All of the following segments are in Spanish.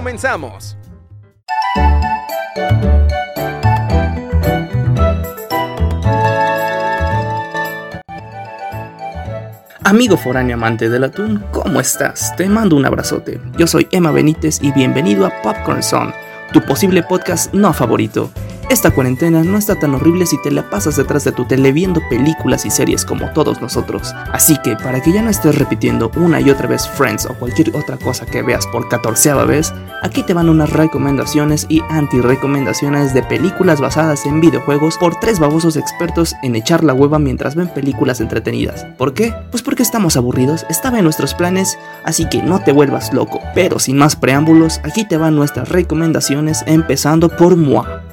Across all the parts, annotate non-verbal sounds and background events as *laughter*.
Comenzamos. Amigo foráneo amante del atún, ¿cómo estás? Te mando un abrazote. Yo soy Emma Benítez y bienvenido a Popcorn Zone, tu posible podcast no favorito. Esta cuarentena no está tan horrible si te la pasas detrás de tu tele viendo películas y series como todos nosotros. Así que para que ya no estés repitiendo una y otra vez Friends o cualquier otra cosa que veas por catorceava vez, aquí te van unas recomendaciones y anti-recomendaciones de películas basadas en videojuegos por tres babosos expertos en echar la hueva mientras ven películas entretenidas. ¿Por qué? Pues porque estamos aburridos, estaba en nuestros planes, así que no te vuelvas loco. Pero sin más preámbulos, aquí te van nuestras recomendaciones empezando por moi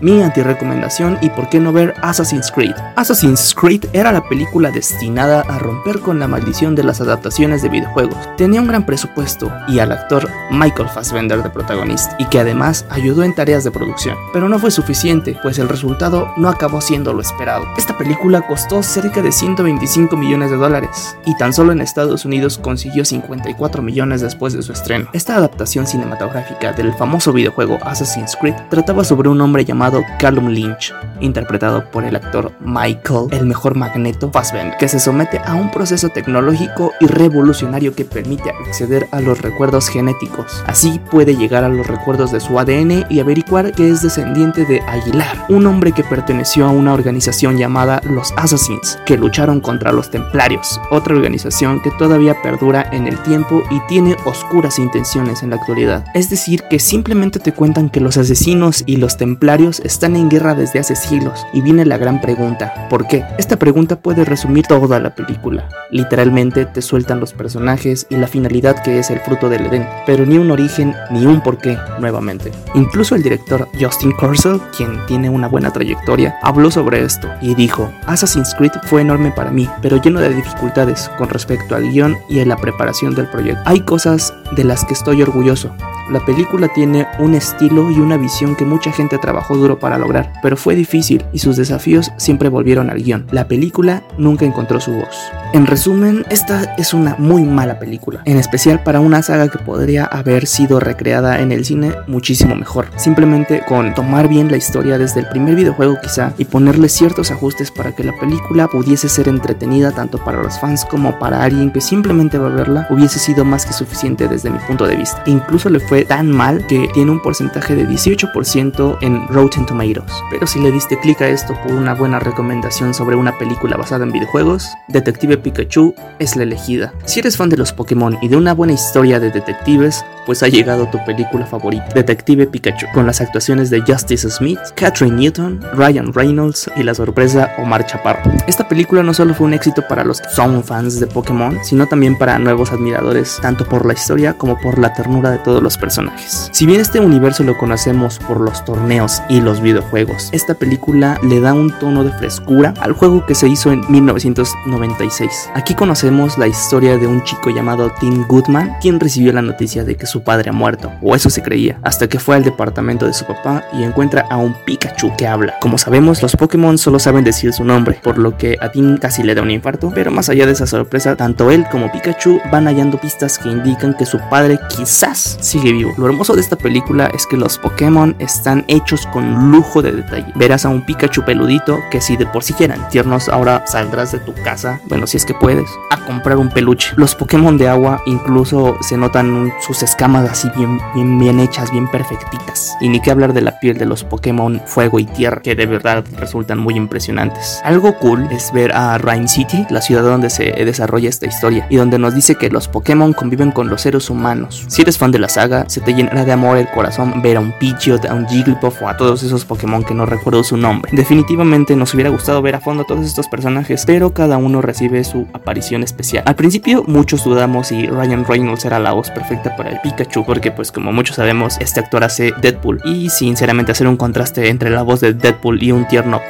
mi antirecomendación y por qué no ver Assassin's Creed. Assassin's Creed era la película destinada a romper con la maldición de las adaptaciones de videojuegos. Tenía un gran presupuesto y al actor Michael Fassbender de protagonista, y que además ayudó en tareas de producción. Pero no fue suficiente, pues el resultado no acabó siendo lo esperado. Esta película costó cerca de 125 millones de dólares, y tan solo en Estados Unidos consiguió 54 millones después de su estreno. Esta adaptación cinematográfica del famoso videojuego Assassin's Creed trataba sobre un hombre llamado Callum Lynch, interpretado por el actor Michael, el mejor magneto Fassbender, que se somete a un proceso tecnológico y revolucionario que permite acceder a los recuerdos genéticos. Así puede llegar a los recuerdos de su ADN y averiguar que es descendiente de Aguilar, un hombre que perteneció a una organización llamada los Assassins, que lucharon contra los Templarios, otra organización que todavía perdura en el tiempo y tiene oscuras intenciones en la actualidad. Es decir, que simplemente te cuentan que los asesinos y los templarios están en guerra desde hace siglos y viene la gran pregunta, ¿por qué? Esta pregunta puede resumir toda la película. Literalmente te sueltan los personajes y la finalidad que es el fruto del Edén, pero ni un origen ni un porqué nuevamente. Incluso el director Justin Kurzel, quien tiene una buena trayectoria, habló sobre esto y dijo, Assassin's Creed fue enorme para mí, pero lleno de dificultades con respecto al guion y a la preparación del proyecto. Hay cosas de las que estoy orgulloso. La película tiene un estilo y una visión que mucha gente trabajó duro para lograr, pero fue difícil y sus desafíos siempre volvieron al guion. La película nunca encontró su voz. En resumen, esta es una muy mala película, en especial para una saga que podría haber sido recreada en el cine muchísimo mejor. Simplemente con tomar bien la historia desde el primer videojuego quizá y ponerle ciertos ajustes para que la película pudiese ser entretenida tanto para los fans como para alguien que simplemente va a verla, hubiese sido más que suficiente desde mi punto de vista. Incluso le fue tan mal que tiene un porcentaje de 18% en Rotten Tomatoes. Pero si le diste clic a esto por una buena recomendación sobre una película basada en videojuegos, Detective Pikachu es la elegida. Si eres fan de los Pokémon y de una buena historia de detectives, pues ha llegado tu película favorita, Detective Pikachu, con las actuaciones de Justice Smith, Catherine Newton, Ryan Reynolds y la sorpresa Omar Chaparro. Esta película no solo fue un éxito para los que fans de Pokémon, sino también para nuevos admiradores, tanto por la historia como por la ternura de todos los personajes. Si bien este universo lo conocemos por los torneos y los videojuegos, esta película le da un tono de frescura al juego que se hizo en 1996. Aquí conocemos la historia de un chico llamado Tim Goodman, quien recibió la noticia de que su padre ha muerto, o eso se creía, hasta que fue al departamento de su papá y encuentra a un Pikachu que habla. Como sabemos, los Pokémon solo saben decir su nombre, por lo que a Tim casi le da un infarto, pero más allá de esa sorpresa, tanto él como Pikachu van hallando pistas que indican que su padre quizás sigue vivo. Lo hermoso de esta película es que los Pokémon están hechos con lujo de detalle. Verás a un Pikachu peludito que si de por sí eran tiernos, ahora saldrás de tu casa, bueno, si es que puedes, a comprar un peluche. Los Pokémon de agua incluso se notan sus escamas escamas así bien, bien, bien hechas, bien perfectitas. Y ni que hablar de la piel de los Pokémon Fuego y Tierra, que de verdad resultan muy impresionantes. Algo cool es ver a Rhyme City, la ciudad donde se desarrolla esta historia, y donde nos dice que los Pokémon conviven con los seres humanos. Si eres fan de la saga, se te llenará de amor el corazón ver a un Pidgeot, a un Jigglypuff o a todos esos Pokémon que no recuerdo su nombre. Definitivamente nos hubiera gustado ver a fondo a todos estos personajes, pero cada uno recibe su aparición especial. Al principio muchos dudamos si Ryan Reynolds era la voz perfecta para el Pikachu, porque pues como muchos sabemos, este actor hace Deadpool. Y sinceramente hacer un contraste entre la voz de Deadpool y un tierno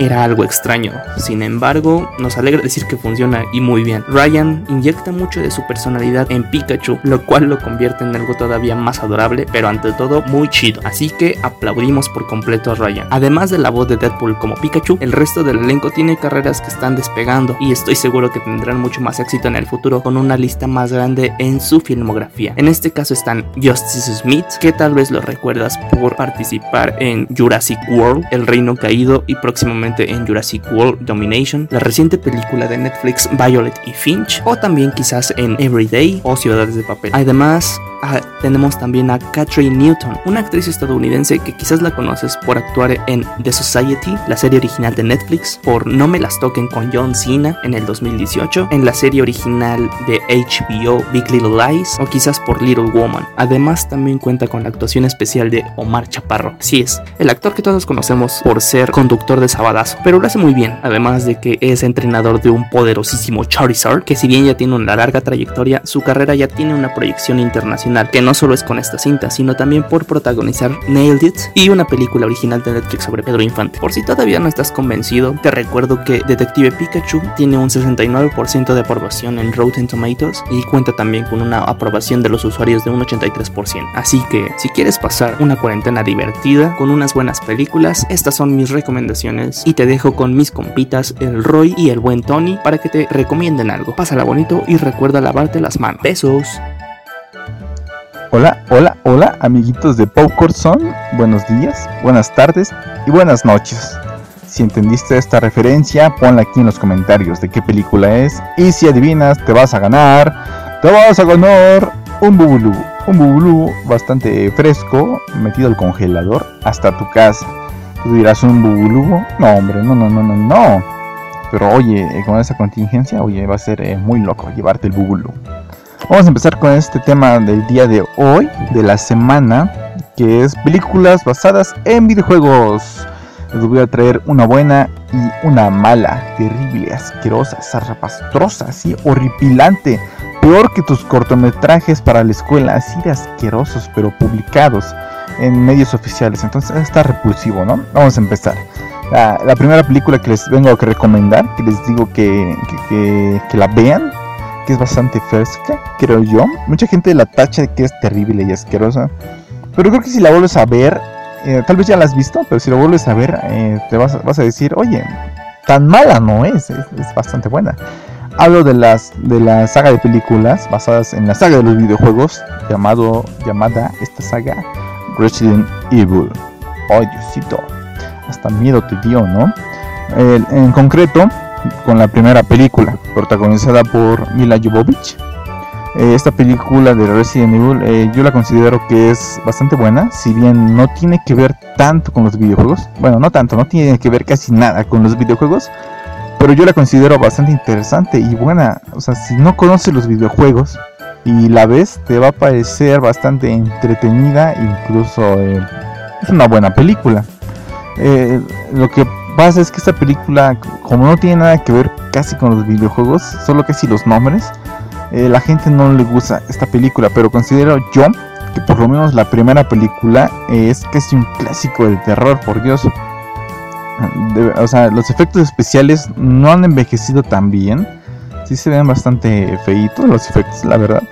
era algo extraño. Sin embargo, nos alegra decir que funciona y muy bien. Ryan inyecta mucho de su personalidad en Pikachu, lo cual lo convierte en algo todavía más adorable, pero ante todo muy chido. Así que aplaudimos por completo a Ryan. Además de la voz de Deadpool como Pikachu, el resto del elenco tiene carreras que están despegando y estoy seguro que tendrán mucho más éxito en el futuro con una lista más grande en su filmografía. En este caso están Justice Smith, que tal vez lo recuerdas por participar en Jurassic World, El Reino Caído y próximamente en Jurassic World Domination, la reciente película de Netflix Violet y Finch, o también quizás en Everyday o Ciudades de Papel. Además, ah, tenemos también a Catherine Newton, una actriz estadounidense que quizás la conoces por actuar en The Society, la serie original de Netflix, por No me las toquen con John Cena en el 2018, en la serie original de HBO Big Little Lies, o quizás por Little Woman. Además, también cuenta con la actuación especial de Omar Chaparro. Así es, el actor que todos conocemos por ser conductor de Pero lo hace muy bien, además de que es entrenador de un poderosísimo Charizard, que si bien ya tiene una larga trayectoria, su carrera ya tiene una proyección internacional, que no solo es con esta cinta, sino también por protagonizar Nailed It y una película original de Netflix sobre Pedro Infante. Por si todavía no estás convencido, te recuerdo que Detective Pikachu tiene un 69% de aprobación en Rotten Tomatoes y cuenta también con una aprobación de los usuarios de un 83%. Así que si quieres pasar una cuarentena divertida con unas buenas películas, estas son mis recomendaciones y te dejo con mis compitas, el Roy y el buen Tony, para que te recomienden algo. Pásala bonito y recuerda lavarte las manos. Besos. Hola, hola, hola, amiguitos de Popcorn Son. Buenos días, buenas tardes y buenas noches. Si entendiste esta referencia, ponla aquí en los comentarios de qué película es. Y si adivinas, te vas a ganar. Te vas a ganar un bubulú. Un bubulú bastante fresco, metido al congelador hasta tu casa. Tú dirás un bubulubo. No, hombre, no, no, no, no, no. Pero oye, eh, con esa contingencia, oye, va a ser eh, muy loco llevarte el bubulu. Vamos a empezar con este tema del día de hoy, de la semana, que es películas basadas en videojuegos. Les voy a traer una buena y una mala, terrible, asquerosa, zarrapastrosa, así horripilante, peor que tus cortometrajes para la escuela, así de asquerosos, pero publicados en medios oficiales. Entonces está repulsivo, ¿no? Vamos a empezar. La, primera película que les vengo a recomendar, que les digo que, que, la vean, que es bastante fresca, creo yo. Mucha gente la tacha de que es terrible y asquerosa. Pero creo que si la vuelves a ver, eh, tal vez ya la has visto, pero si la vuelves a ver, eh, te vas, vas, a decir, oye, tan mala no es, es, es, bastante buena. Hablo de las de la saga de películas basadas en la saga de los videojuegos, llamado, llamada esta saga Resident Evil. Oh, Diosito. Hasta miedo te dio, ¿no? en concreto, con la primera película, protagonizada por Mila Jovovich. Eh, esta película de Resident Evil eh, yo la considero que es bastante buena, si bien no tiene que ver tanto con los videojuegos. Bueno, no tanto, no tiene que ver casi nada con los videojuegos. Pero yo la considero bastante interesante y buena. O sea, si no conoces los videojuegos, y la ves te va a parecer bastante entretenida, incluso eh, es una buena película. Eh, lo que pasa es que esta película, como no tiene nada que ver casi con los videojuegos, solo que si los nombres, eh, la gente no le gusta esta película, pero considero yo que por lo menos la primera película es casi un clásico del terror, por Dios. o sea, los efectos especiales no han envejecido tan bien sí se ven bastante feitos los efectos, la verdad.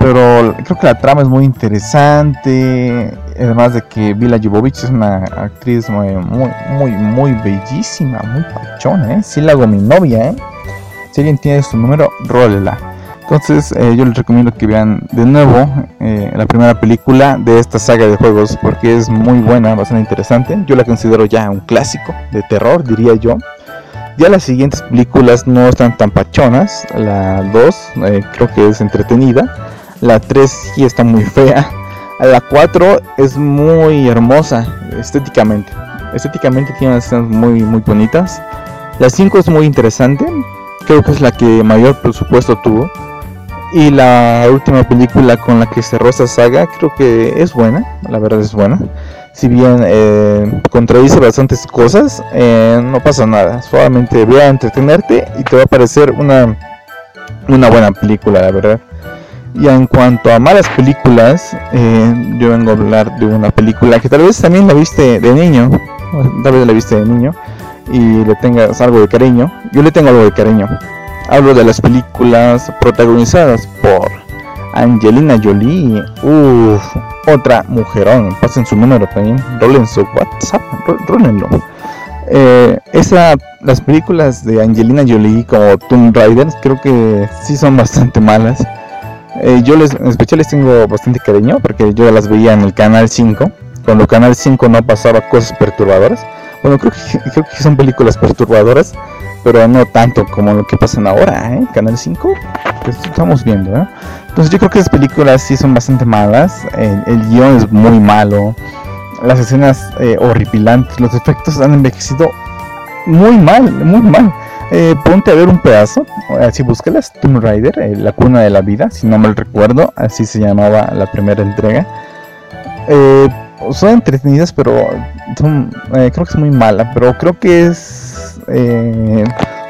Pero creo que la trama es muy interesante. Además de que Vila Jovovich es una actriz muy, muy, muy, bellísima, muy pachona, ¿eh? Sí la hago mi novia, ¿eh? Si alguien tiene su número, rólela. Entonces eh, yo les recomiendo que vean de nuevo eh, la primera película de esta saga de juegos porque es muy buena, bastante interesante. Yo la considero ya un clásico de terror, diría yo. Ya las siguientes películas no están tan pachonas. La 2 eh, creo que es entretenida. La 3 sí está muy fea. La 4 es muy hermosa estéticamente. Estéticamente tiene unas escenas muy, muy bonitas. La 5 es muy interesante. Creo que es la que mayor presupuesto tuvo. Y la última película con la que cerró esa saga creo que es buena. La verdad es buena. Si bien eh, contradice bastantes cosas, eh, no pasa nada. Solamente ve a entretenerte y te va a parecer una, una buena película, la verdad. Y en cuanto a malas películas, eh, yo vengo a hablar de una película que tal vez también la viste de niño, tal vez la viste de niño y le tengas algo de cariño. Yo le tengo algo de cariño. Hablo de las películas protagonizadas por Angelina Jolie. Uff, otra mujerón. Pasen su número también. Rolen su WhatsApp. Rolenlo. Eh, esa, las películas de Angelina Jolie como Tomb Raider creo que sí son bastante malas. Eh, yo les, en especial les tengo bastante cariño porque yo las veía en el canal 5. Cuando canal 5 no pasaba cosas perturbadoras. Bueno, creo que, creo que son películas perturbadoras, pero no tanto como lo que pasan ahora, ¿eh? Canal 5, pues estamos viendo, ¿eh? Entonces yo creo que esas películas sí son bastante malas, el, el guion es muy malo, las escenas eh, horripilantes, los efectos han envejecido muy mal, muy mal. Eh, ponte a ver un pedazo, así búscalas, Tomb Raider, eh, la cuna de la vida, si no mal recuerdo, así se llamaba la primera entrega. Son entretenidas, pero son, creo que es muy mala, pero creo que es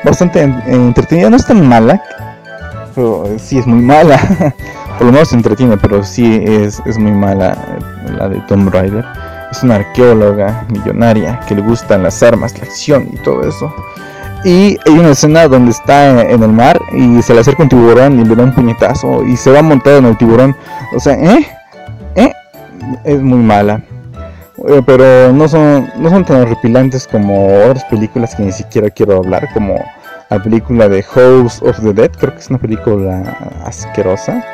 bastante en- entretenida, no es tan mala, pero sí es muy mala, *laughs* por lo menos se entretiene, pero sí es, es muy mala eh, la de Tomb Raider. Es una arqueóloga millonaria que le gustan las armas, la acción y todo eso. Y hay una escena donde está en el mar y se le acerca un tiburón y le da un puñetazo y se va montado en el tiburón. O sea, ¿eh? ¿Eh? Es muy mala. Eh, pero no son, no son tan horripilantes como otras películas que ni siquiera quiero hablar, como la película de House of the Dead, creo que es una película asquerosa,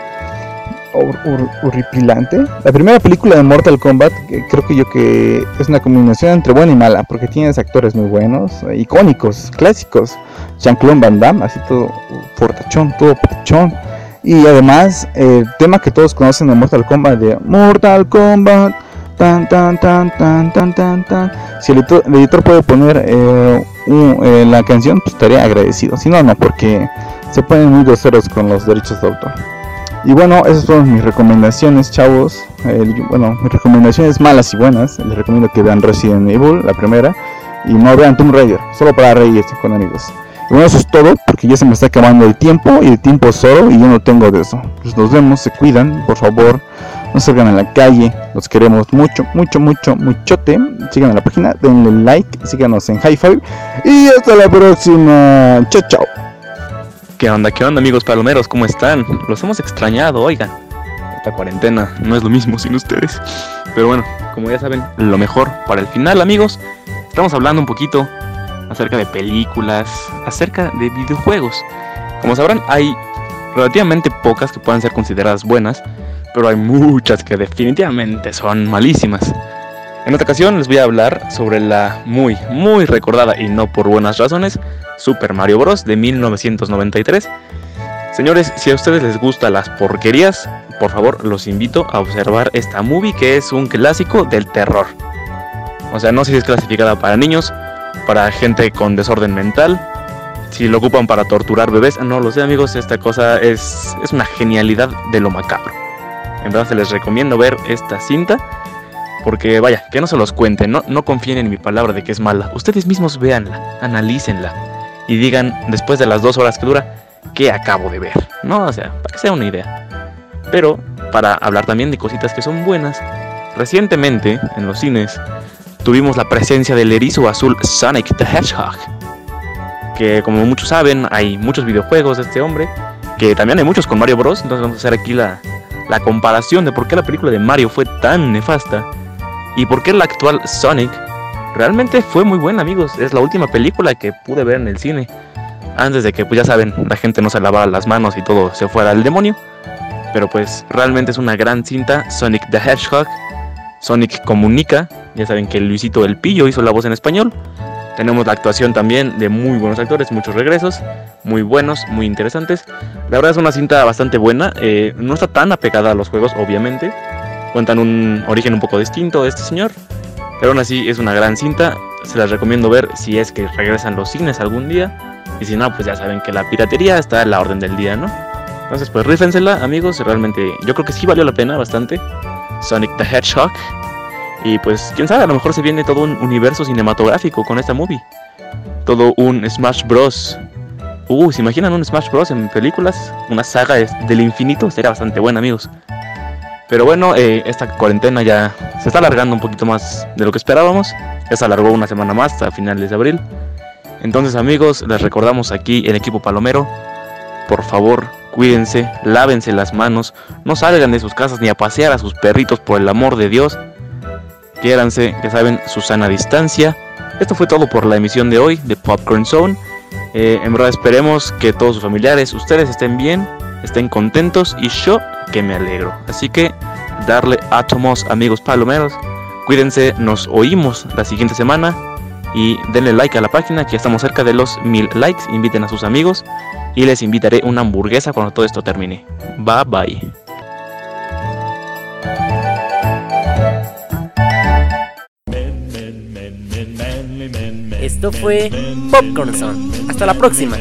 hor- hor- horripilante. La primera película de Mortal Kombat, creo que yo que es una combinación entre buena y mala, porque tienes actores muy buenos, eh, icónicos, clásicos. Jean-Claude Van Damme, así todo fortachón, todo pachón. Y además, el tema que todos conocen de Mortal Kombat, de Mortal Kombat, tan tan tan tan tan tan. Si el editor, el editor puede poner eh, un- eh, la canción, pues estaría agradecido. Si no, no, porque se ponen muy groseros con los derechos de autor. Y bueno, esas fueron mis recomendaciones, chavos. El- bueno, mis recomendaciones malas y buenas. Les recomiendo que vean Resident Evil, la primera. Y no vean Tomb Raider, solo para reírse con amigos. Y bueno, eso es todo, porque ya se me está acabando el tiempo. Y el tiempo es oro, y yo no tengo de eso. Pues nos vemos, se cuidan, por favor. No salgan a la calle, los queremos mucho, mucho, mucho, muchote. Sigan la página, denle like, síganos en High Five. Y hasta la próxima. Chao, chao. ¿Qué onda, qué onda, amigos palomeros? ¿Cómo están? Los hemos extrañado, oigan. Esta cuarentena no es lo mismo sin ustedes. Pero bueno, como ya saben, lo mejor para el final, amigos. Estamos hablando un poquito acerca de películas, acerca de videojuegos. Como sabrán, hay relativamente pocas que puedan ser consideradas buenas, pero hay muchas que definitivamente son malísimas. En esta ocasión les voy a hablar sobre la muy, muy recordada y no por buenas razones Super Mario Bros. de 1993. Señores, si a ustedes les gustan las porquerías, por favor los invito a observar esta movie que es un clásico del terror. O sea, no sé si es clasificada para niños, para gente con desorden mental, si lo ocupan para torturar bebés, no lo sé amigos, esta cosa es, es una genialidad de lo macabro. En verdad se les recomiendo ver esta cinta. Porque vaya, que no se los cuenten, no, no confíen en mi palabra de que es mala. Ustedes mismos véanla, analícenla y digan después de las dos horas que dura qué acabo de ver. No, o sea, para que sea una idea. Pero para hablar también de cositas que son buenas, recientemente en los cines tuvimos la presencia del erizo azul Sonic the Hedgehog. Que como muchos saben, hay muchos videojuegos de este hombre, que también hay muchos con Mario Bros. Entonces vamos a hacer aquí la, la comparación de por qué la película de Mario fue tan nefasta y por qué la actual Sonic realmente fue muy buena, amigos. Es la última película que pude ver en el cine. Antes de que, pues ya saben, la gente no se lavara las manos y todo se fuera al demonio. Pero pues realmente es una gran cinta. Sonic the Hedgehog. Sonic comunica. Ya saben que Luisito el Pillo hizo la voz en español. Tenemos la actuación también de muy buenos actores, muchos regresos, muy buenos, muy interesantes. La verdad es una cinta bastante buena, eh, no está tan apegada a los juegos, obviamente. Cuentan un origen un poco distinto de este señor, pero aún así es una gran cinta. Se las recomiendo ver si es que regresan los cines algún día. Y si no, pues ya saben que la piratería está en la orden del día, ¿no? Entonces, pues rífensela, amigos. Realmente, yo creo que sí valió la pena bastante. Sonic the Hedgehog. Y pues, quién sabe, a lo mejor se viene todo un universo cinematográfico con esta movie. Todo un Smash Bros. Uh, ¿se imaginan un Smash Bros. en películas? Una saga del infinito. Sería bastante buena, amigos. Pero bueno, eh, esta cuarentena ya se está alargando un poquito más de lo que esperábamos. Ya se alargó una semana más hasta finales de abril. Entonces amigos, les recordamos aquí el equipo Palomero. Por favor, cuídense, lávense las manos, no salgan de sus casas ni a pasear a sus perritos por el amor de Dios. Quiéranse, ya saben, su sana distancia. Esto fue todo por la emisión de hoy de Popcorn Zone. Eh, en verdad esperemos que todos sus familiares, ustedes estén bien, estén contentos y yo que me alegro. Así que darle átomos amigos palomeros. Cuídense, nos oímos la siguiente semana y denle like a la página que ya estamos cerca de los mil likes. Inviten a sus amigos y les invitaré una hamburguesa cuando todo esto termine. Bye bye. Esto fue Popcorn Zone. Hasta la próxima.